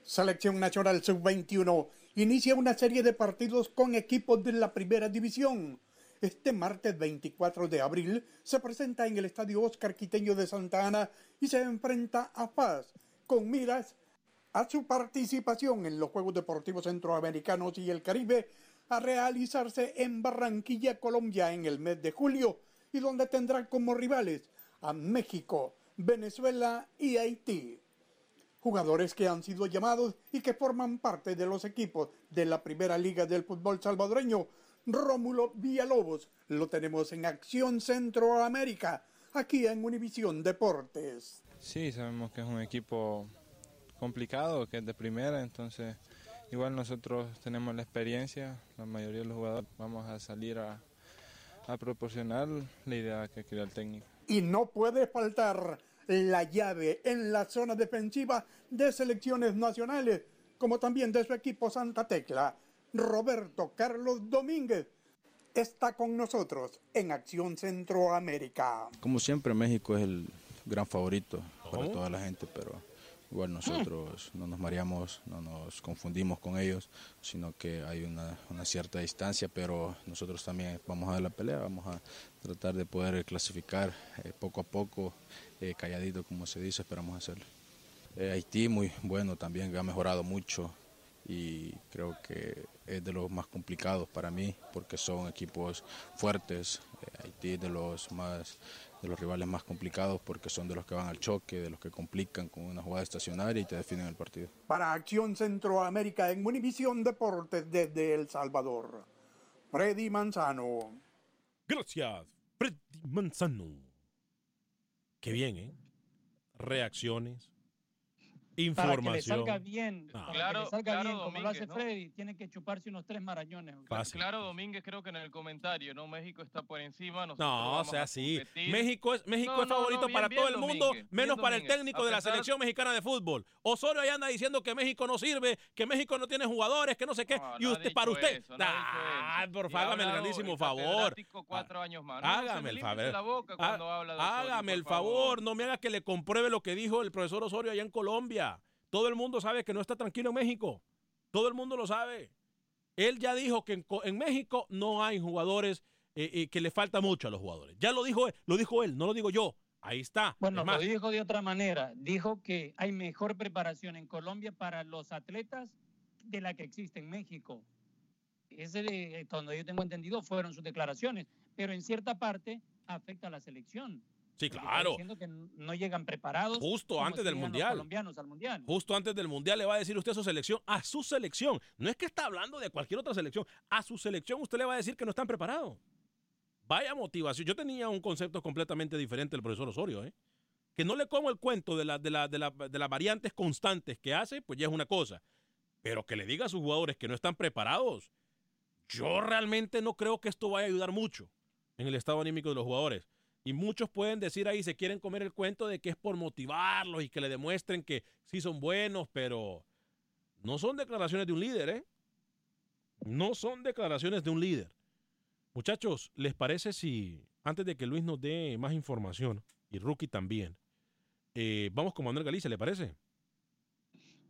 S6: Selección Nacional Sub-21 inicia una serie de partidos con equipos de la primera división. Este martes 24 de abril se presenta en el Estadio Oscar Quiteño de Santa Ana y se enfrenta a Paz con miras a su participación en los Juegos Deportivos Centroamericanos y el Caribe a realizarse en Barranquilla, Colombia en el mes de julio y donde tendrá como rivales a México, Venezuela y Haití jugadores que han sido llamados y que forman parte de los equipos de la primera liga del fútbol salvadoreño. Rómulo Villalobos lo tenemos en Acción Centroamérica, aquí en Univisión Deportes.
S7: Sí, sabemos que es un equipo complicado, que es de primera, entonces igual nosotros tenemos la experiencia, la mayoría de los jugadores vamos a salir a, a proporcionar la idea que crea el técnico.
S6: Y no puede faltar la llave en la zona defensiva de selecciones nacionales, como también de su equipo Santa Tecla. Roberto Carlos Domínguez está con nosotros en Acción Centroamérica.
S8: Como siempre, México es el gran favorito para toda la gente, pero igual nosotros no nos mareamos, no nos confundimos con ellos, sino que hay una, una, cierta distancia, pero nosotros también vamos a dar la pelea, vamos a tratar de poder clasificar eh, poco a poco eh, calladito, como se dice, esperamos hacerlo. Eh, Haití muy bueno también, ha mejorado mucho y creo que es de los más complicados para mí porque son equipos fuertes. Eh, Haití de los más de los rivales más complicados porque son de los que van al choque, de los que complican con una jugada estacionaria y te definen el partido.
S6: Para Acción Centroamérica en Univisión Deportes desde El Salvador, Freddy Manzano.
S1: Gracias, Freddy Manzano. Qué bien, ¿eh? Reacciones, información.
S3: Para que le salga bien,
S1: Ah.
S3: para
S4: Claro,
S3: que le salga
S4: claro,
S3: bien, como lo hace
S4: ¿no?
S3: Freddy, tiene que chuparse unos tres marañones.
S1: Fácil.
S4: Claro, Domínguez creo que en el comentario, ¿no? México está por encima.
S1: No, o sea así. México es, México
S4: No,
S1: es
S4: no, no,
S1: favorito
S4: bien,
S1: para
S4: bien,
S1: todo el mundo,
S4: Domínguez,
S1: menos
S4: bien,
S1: para el técnico
S4: A
S1: de la selección mexicana de fútbol. Osorio ahí anda diciendo que México no sirve, que México no tiene jugadores, que no sé qué.
S4: No,
S1: y usted, para usted.
S4: eso,
S1: Ah, por favor, hágame el grandísimo favor.
S4: catedrático cuatro años más. No,
S1: Hágame
S4: se
S1: el favor. Ah, Hágame el favor, no me haga que le compruebe lo que dijo el profesor Osorio allá en Colombia. Todo el mundo sabe que no está tranquilo en México. Todo el mundo lo sabe. Él ya dijo que en, Co- en México no hay jugadores, eh, eh, que le falta mucho a los jugadores. Ya lo dijo él, lo dijo él, no lo digo yo. Ahí está.
S3: Bueno, lo dijo de otra manera. Dijo que hay mejor preparación en Colombia para los atletas de la que existe en México. Ese, de- donde yo tengo entendido, fueron sus declaraciones. Pero en cierta parte afecta a la selección.
S1: Sí, claro.
S3: Diciendo que no llegan preparados.
S1: Justo antes del
S3: los
S1: Mundial.
S3: colombianos al mundial.
S1: Justo antes del Mundial le va a decir usted a su selección, a su selección. No es que está hablando de cualquier otra selección. A su selección usted le va a decir que no están preparados. Vaya motivación. Yo tenía un concepto completamente diferente del profesor Osorio, ¿eh? Que no le como el cuento de, la- de, la- de la- de las variantes constantes que hace, pues ya es una cosa. Pero que le diga a sus jugadores que no están preparados, yo realmente no creo que esto vaya a ayudar mucho en el estado anímico de los jugadores. Y muchos pueden decir ahí, se quieren comer el cuento de que es por motivarlos y que le demuestren que sí son buenos, pero no son declaraciones de un líder, ¿eh? No son declaraciones de un líder. Muchachos, ¿les parece si, antes de que Luis nos dé más información, y Rookie también, eh, vamos con Manuel Galicia, ¿le parece?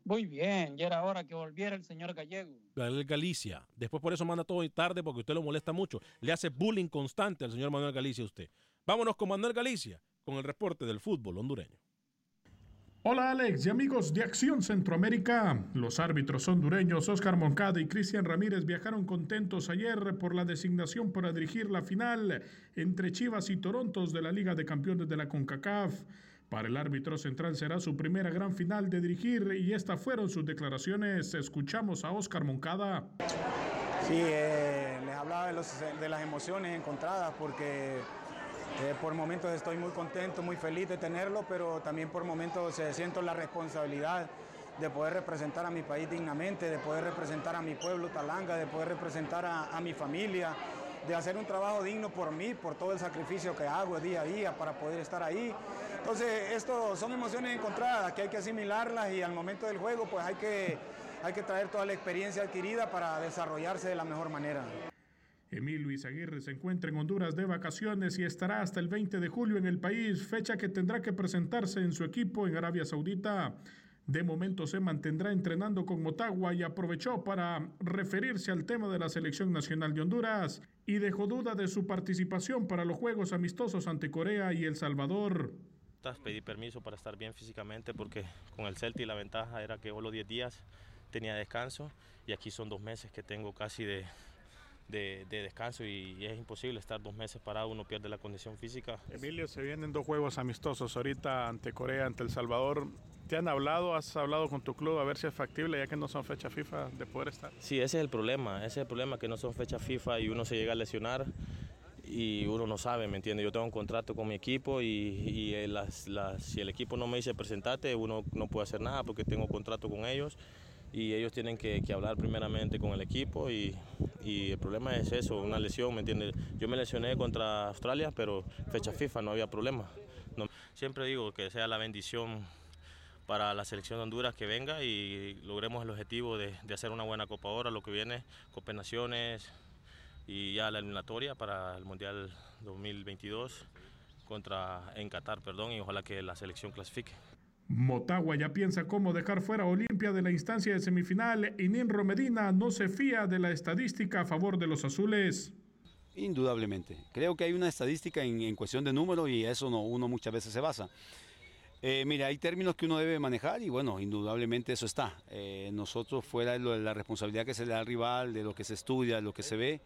S3: Muy bien, ya era hora que volviera el señor Gallego.
S1: Manuel Galicia. Después por eso manda todo tarde porque usted lo molesta mucho. Le hace bullying constante al señor Manuel Galicia a usted. Vámonos con Manuel Galicia, con el reporte del fútbol hondureño.
S9: Hola Alex y amigos de Acción Centroamérica. Los árbitros hondureños Oscar Moncada y Cristian Ramírez viajaron contentos ayer por la designación para dirigir la final entre Chivas y Torontos de la Liga de Campeones de la CONCACAF. Para el árbitro central será su primera gran final de dirigir y estas fueron sus declaraciones. Escuchamos a Oscar Moncada.
S10: Sí, eh, les hablaba de, los- de las emociones encontradas porque eh, por momentos estoy muy contento, muy feliz de tenerlo, pero también por momentos eh, siento la responsabilidad de poder representar a mi país dignamente, de poder representar a mi pueblo Talanga, de poder representar a, mi familia, de hacer un trabajo digno por mí, por todo el sacrificio que hago día a día para poder estar ahí Entonces, esto son emociones encontradas que hay que asimilarlas y al momento del juego pues hay que, hay que traer toda la experiencia adquirida para desarrollarse de la mejor manera.
S9: Emilio Izaguirre se encuentra en Honduras de vacaciones y estará hasta el 20 de julio en el país, fecha que tendrá que presentarse en su equipo en Arabia Saudita. De momento se mantendrá entrenando con Motagua y aprovechó para referirse al tema de la selección nacional de Honduras y dejó duda de su participación para los Juegos Amistosos ante Corea y El Salvador.
S11: Pedí permiso para estar bien físicamente porque con el Celti la ventaja era que solo 10 días tenía descanso y aquí son dos meses que tengo casi de, de, descanso y, es imposible estar dos meses parado, uno pierde la condición física.
S9: Emilio, se vienen dos juegos amistosos ahorita ante Corea, ante El Salvador. ¿Te han hablado, has hablado con tu club a ver si es factible ya que no son fecha FIFA de poder estar?
S11: Sí, ese es el problema, ese es el problema que no son fecha FIFA y uno se llega a lesionar y uno no sabe, ¿me entiende? Yo tengo un contrato con mi equipo y, si el equipo no me dice presentate, uno no puede hacer nada porque tengo contrato con ellos y ellos tienen que, hablar primeramente con el equipo y, el problema es eso, una lesión, ¿me entiende? Yo me lesioné contra Australia, pero fecha FIFA no había problema. siempre digo que sea la bendición para la selección de Honduras que venga y logremos el objetivo de, hacer una buena Copa Oro, lo que viene, Copa Naciones y ya la eliminatoria para el Mundial 2022 contra, en Qatar, perdón, y ojalá que la selección clasifique.
S9: Motagua ya piensa cómo dejar fuera a Olimpia de la instancia de semifinal y Ninro Medina no se fía de la estadística a favor de los azules.
S12: Indudablemente. Creo que hay una estadística en, cuestión de número y eso no, uno muchas veces se basa. Eh, mira, hay términos que uno debe manejar y bueno, indudablemente eso está. Eh, nosotros fuera de, la responsabilidad que se le da al rival, de lo que se estudia, de lo que se ve,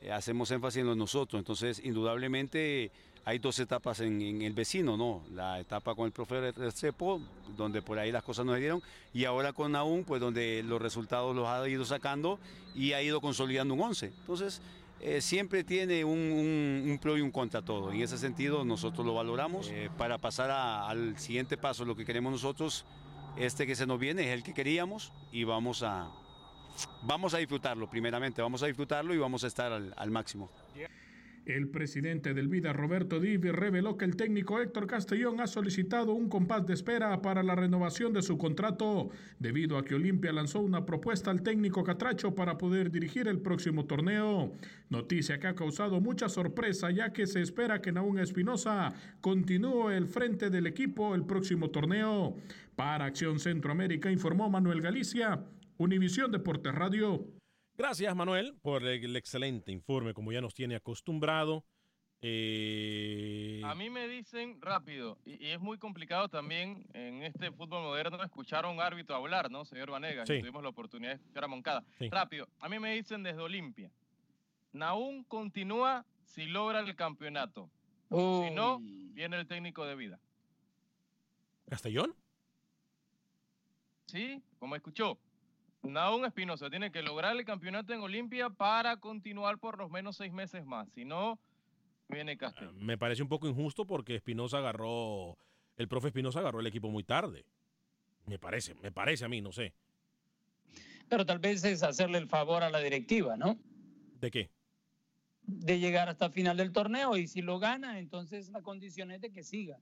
S12: eh, hacemos énfasis en lo nosotros. Entonces, indudablemente hay dos etapas en, el vecino, ¿no? La etapa con el profe Recepo, donde por ahí las cosas no se dieron, y ahora con Aún, pues donde los resultados los ha ido sacando y ha ido consolidando un 11. Entonces, eh, siempre tiene un, pro y un contra todo. En ese sentido nosotros lo valoramos. Eh, para pasar al siguiente paso, lo que queremos nosotros, este que se nos viene es el que queríamos y vamos a, vamos a disfrutarlo primeramente, vamos a disfrutarlo y vamos a estar al máximo.
S9: El presidente del Vida, Roberto Divi, reveló que el técnico Héctor Castellón ha solicitado un compás de espera para la renovación de su contrato, debido a que Olimpia lanzó una propuesta al técnico Catracho para poder dirigir el próximo torneo. Noticia que ha causado mucha sorpresa, ya que se espera que Naún Espinosa continúe el frente del equipo el próximo torneo. Para Acción Centroamérica informó Manuel Galicia, Univisión Deportes Radio.
S1: Gracias, Manuel, por el excelente informe, como ya nos tiene acostumbrado. Eh,
S4: a mí me dicen rápido, y, es muy complicado también en este fútbol moderno escuchar a un árbitro hablar, ¿no, señor Vanegas? Tuvimos la oportunidad de escuchar a Moncada. Rápido, a mí me dicen desde Olimpia, Naún continúa si logra el campeonato. Si no, viene el técnico de vida.
S1: ¿Castellón?
S4: Sí, como escuchó. Naún Espinosa tiene que lograr el campeonato en Olimpia para continuar por los menos seis meses más. Si no, viene Castillo. Ah,
S1: me parece un poco injusto porque Espinosa agarró, el profe Espinosa agarró el equipo muy tarde. Me parece, me parece a mí, no sé.
S3: Pero tal vez es hacerle el favor a la directiva, ¿no?
S1: ¿De qué?
S3: De llegar hasta el final del torneo y si lo gana, entonces la condición es de que siga.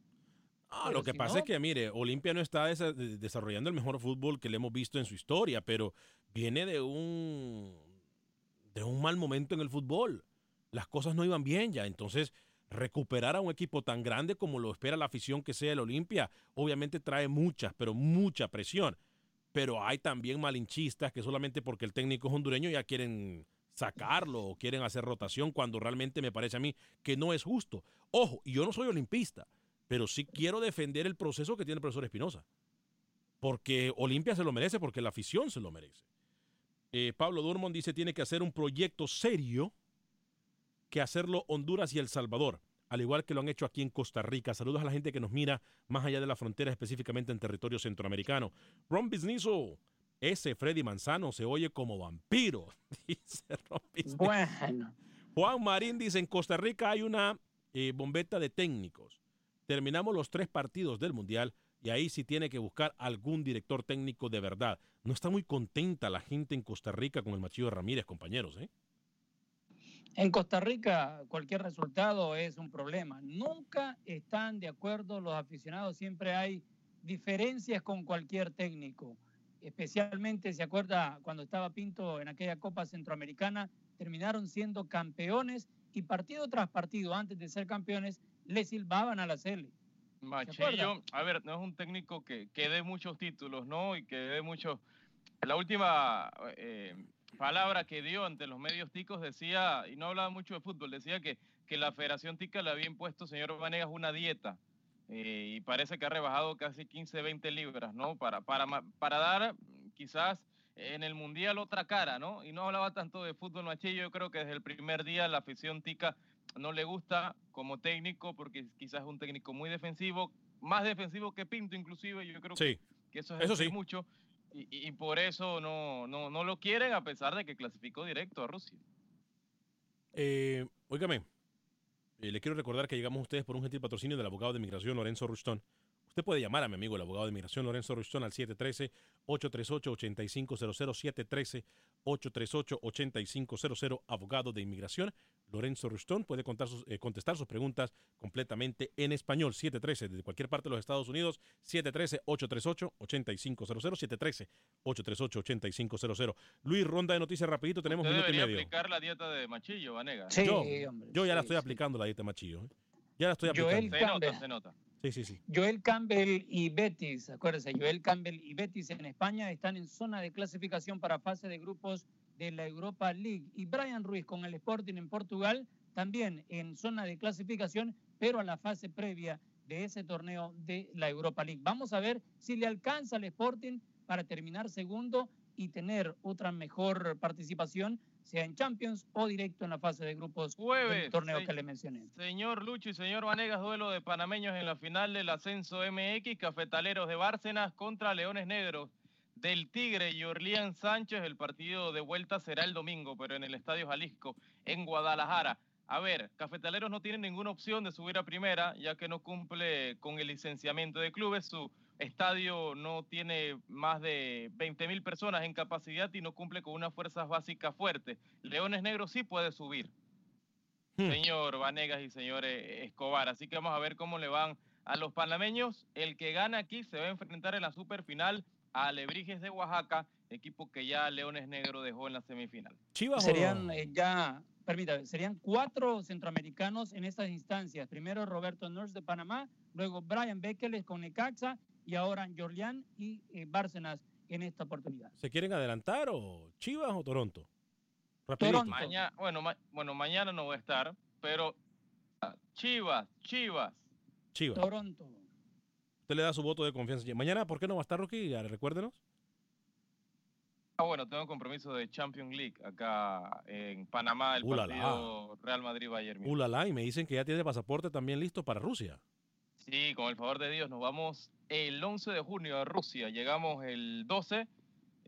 S1: Ah, lo que pasa es que, mire, Olimpia no está desarrollando el mejor fútbol que le hemos visto en su historia, pero viene de un, de un mal momento en el fútbol. Las cosas no iban bien ya, entonces recuperar a un equipo tan grande como lo espera la afición que sea el Olimpia, obviamente trae mucha, pero mucha presión. Pero hay también malinchistas que solamente porque el técnico es hondureño ya quieren sacarlo o quieren hacer rotación cuando realmente me parece a mí que no es justo. Ojo, y yo no soy olimpista pero sí quiero defender el proceso que tiene el profesor Espinosa. Porque Olimpia se lo merece, porque la afición se lo merece. Eh, Pablo Durmond dice tiene que hacer un proyecto serio que hacerlo Honduras y El Salvador, al igual que lo han hecho aquí en Costa Rica. Saludos a la gente que nos mira más allá de la frontera, específicamente en territorio centroamericano. Ron Bisnizo, ese Freddy Manzano se oye como vampiro, dice Ron
S3: Bueno.
S1: Juan Marín dice, en Costa Rica hay una eh, bombeta de técnicos terminamos los tres partidos del Mundial y ahí sí tiene que buscar algún director técnico de verdad. No está muy contenta la gente en Costa Rica con el Machillo Ramírez, compañeros, ¿eh?
S3: En Costa Rica cualquier resultado es un problema. Nunca están de acuerdo los aficionados, siempre hay diferencias con cualquier técnico. Especialmente se acuerda cuando estaba Pinto en aquella Copa Centroamericana, terminaron siendo campeones y partido tras partido, antes de ser campeones, le silbaban a la Cele.
S4: Machillo, a ver, no es un técnico que, que dé muchos títulos, ¿no? Y que dé muchos... La última eh, palabra que dio ante los medios ticos decía, y no hablaba mucho de fútbol, decía que, que la Federación Tica le había impuesto, señor Vanegas, una dieta. Eh, y parece que ha rebajado casi 15, 20 libras, ¿no? Para, para, para dar quizás en el Mundial otra cara, ¿no? Y no hablaba tanto de fútbol machillo, yo creo que desde el primer día la afición tica no le gusta como técnico porque quizás es un técnico muy defensivo, más defensivo que Pinto inclusive, yo creo que, eso es eso mucho y, y, por eso no, no, no lo quieren a pesar de que clasificó directo a Rusia.
S1: Eh, óigame, eh, le quiero recordar que llegamos a ustedes por un gentil patrocinio del abogado de migración Lorenzo Rushton. Usted puede llamar a mi amigo el abogado de migración Lorenzo Rushton al 713-838-8500, 713-838-8500, abogado de inmigración. Lorenzo Rushton puede eh, contestar sus preguntas completamente en español. 713 desde cualquier parte de los Estados Unidos. 713-838-8500. 713-838-8500. Luis, ronda de noticias rapidito. Tenemos un minuto y medio.
S4: aplicar la dieta de Machillo, Vanega.
S3: Sí,
S1: yo,
S3: hombre,
S1: yo ya
S3: sí,
S1: la estoy
S3: sí.
S1: aplicando la dieta de Machillo. ¿eh? Ya la estoy aplicando.
S3: Joel
S4: Se nota, se nota.
S1: Sí, sí, sí.
S3: Joel Campbell y Betis, acuérdense, Joel Campbell y Betis en España están en zona de clasificación para fase de grupos de la Europa League. Y Brian Ruiz con el Sporting en Portugal también en zona de clasificación, pero a la fase previa de ese torneo de la Europa League. Vamos a ver si le alcanza al Sporting para terminar segundo y tener otra mejor participación, sea en Champions o directo en la fase de grupos
S4: Jueves,
S3: del torneo que le mencioné.
S4: Señor Lucho y señor Vanegas, duelo de panameños en la final del ascenso MX, Cafetaleros de Bárcenas contra Leones Negros del Tigre y Orleán Sánchez. El partido de vuelta será el domingo, pero en el Estadio Jalisco, en Guadalajara. A ver, Cafetaleros no tiene ninguna opción de subir a primera, ya que no cumple con el licenciamiento de clubes. Su estadio no tiene más de 20 mil personas en capacidad y no cumple con unas fuerzas básicas fuertes. Leones Negros sí puede subir
S1: Hmm.
S4: señor Vanegas y señor eh, Escobar. Así que vamos a ver cómo le van a los panameños. El que gana aquí se va a enfrentar en la superfinal a Alebrijes de Oaxaca, equipo que ya Leones Negro dejó en la semifinal.
S1: Chivas
S3: Serían eh, ya, permítame, serían cuatro centroamericanos en estas instancias. Primero Roberto Nurse de Panamá, luego Brian Bekeles con Necaxa y ahora Jorlián y eh, Bárcenas en esta oportunidad.
S1: ¿Se quieren adelantar o Chivas o Toronto? Rapidito.
S3: Toronto.
S4: Mañana, bueno, ma- bueno, mañana no voy a estar, pero Chivas, Chivas.
S1: Chivas.
S3: Toronto.
S1: Usted le da su voto de confianza. Mañana, ¿por qué no va a estar Rocky? Ya, Recuérdenos.
S4: Ah, bueno, tengo compromiso de Champions League acá en Panamá, el
S1: Uh, la, la.
S4: partido Real Madrid-Bayern. Múnich.
S1: Ulala, y me dicen que ya tiene pasaporte también listo para Rusia.
S4: Sí, con el favor de Dios, nos vamos el 11 de junio a Rusia. Llegamos el 12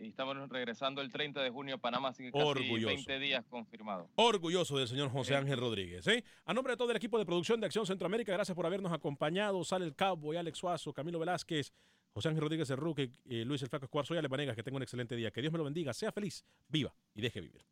S4: y estamos regresando el 30 de junio a Panamá, así que casi
S1: Orgulloso.
S4: 20 días confirmado.
S1: Orgulloso del señor José. Ángel Rodríguez. ¿eh? A nombre de todo el equipo de producción de Acción Centroamérica, gracias por habernos acompañado. Sale el Cowboy, Alex Suazo, Camilo Velázquez, José Ángel Rodríguez el Ruque, eh, Luis el Flaco Escuar. Soy Ale Vanegas. Que tenga un excelente día. Que Dios me lo bendiga. Sea feliz, viva y deje vivir.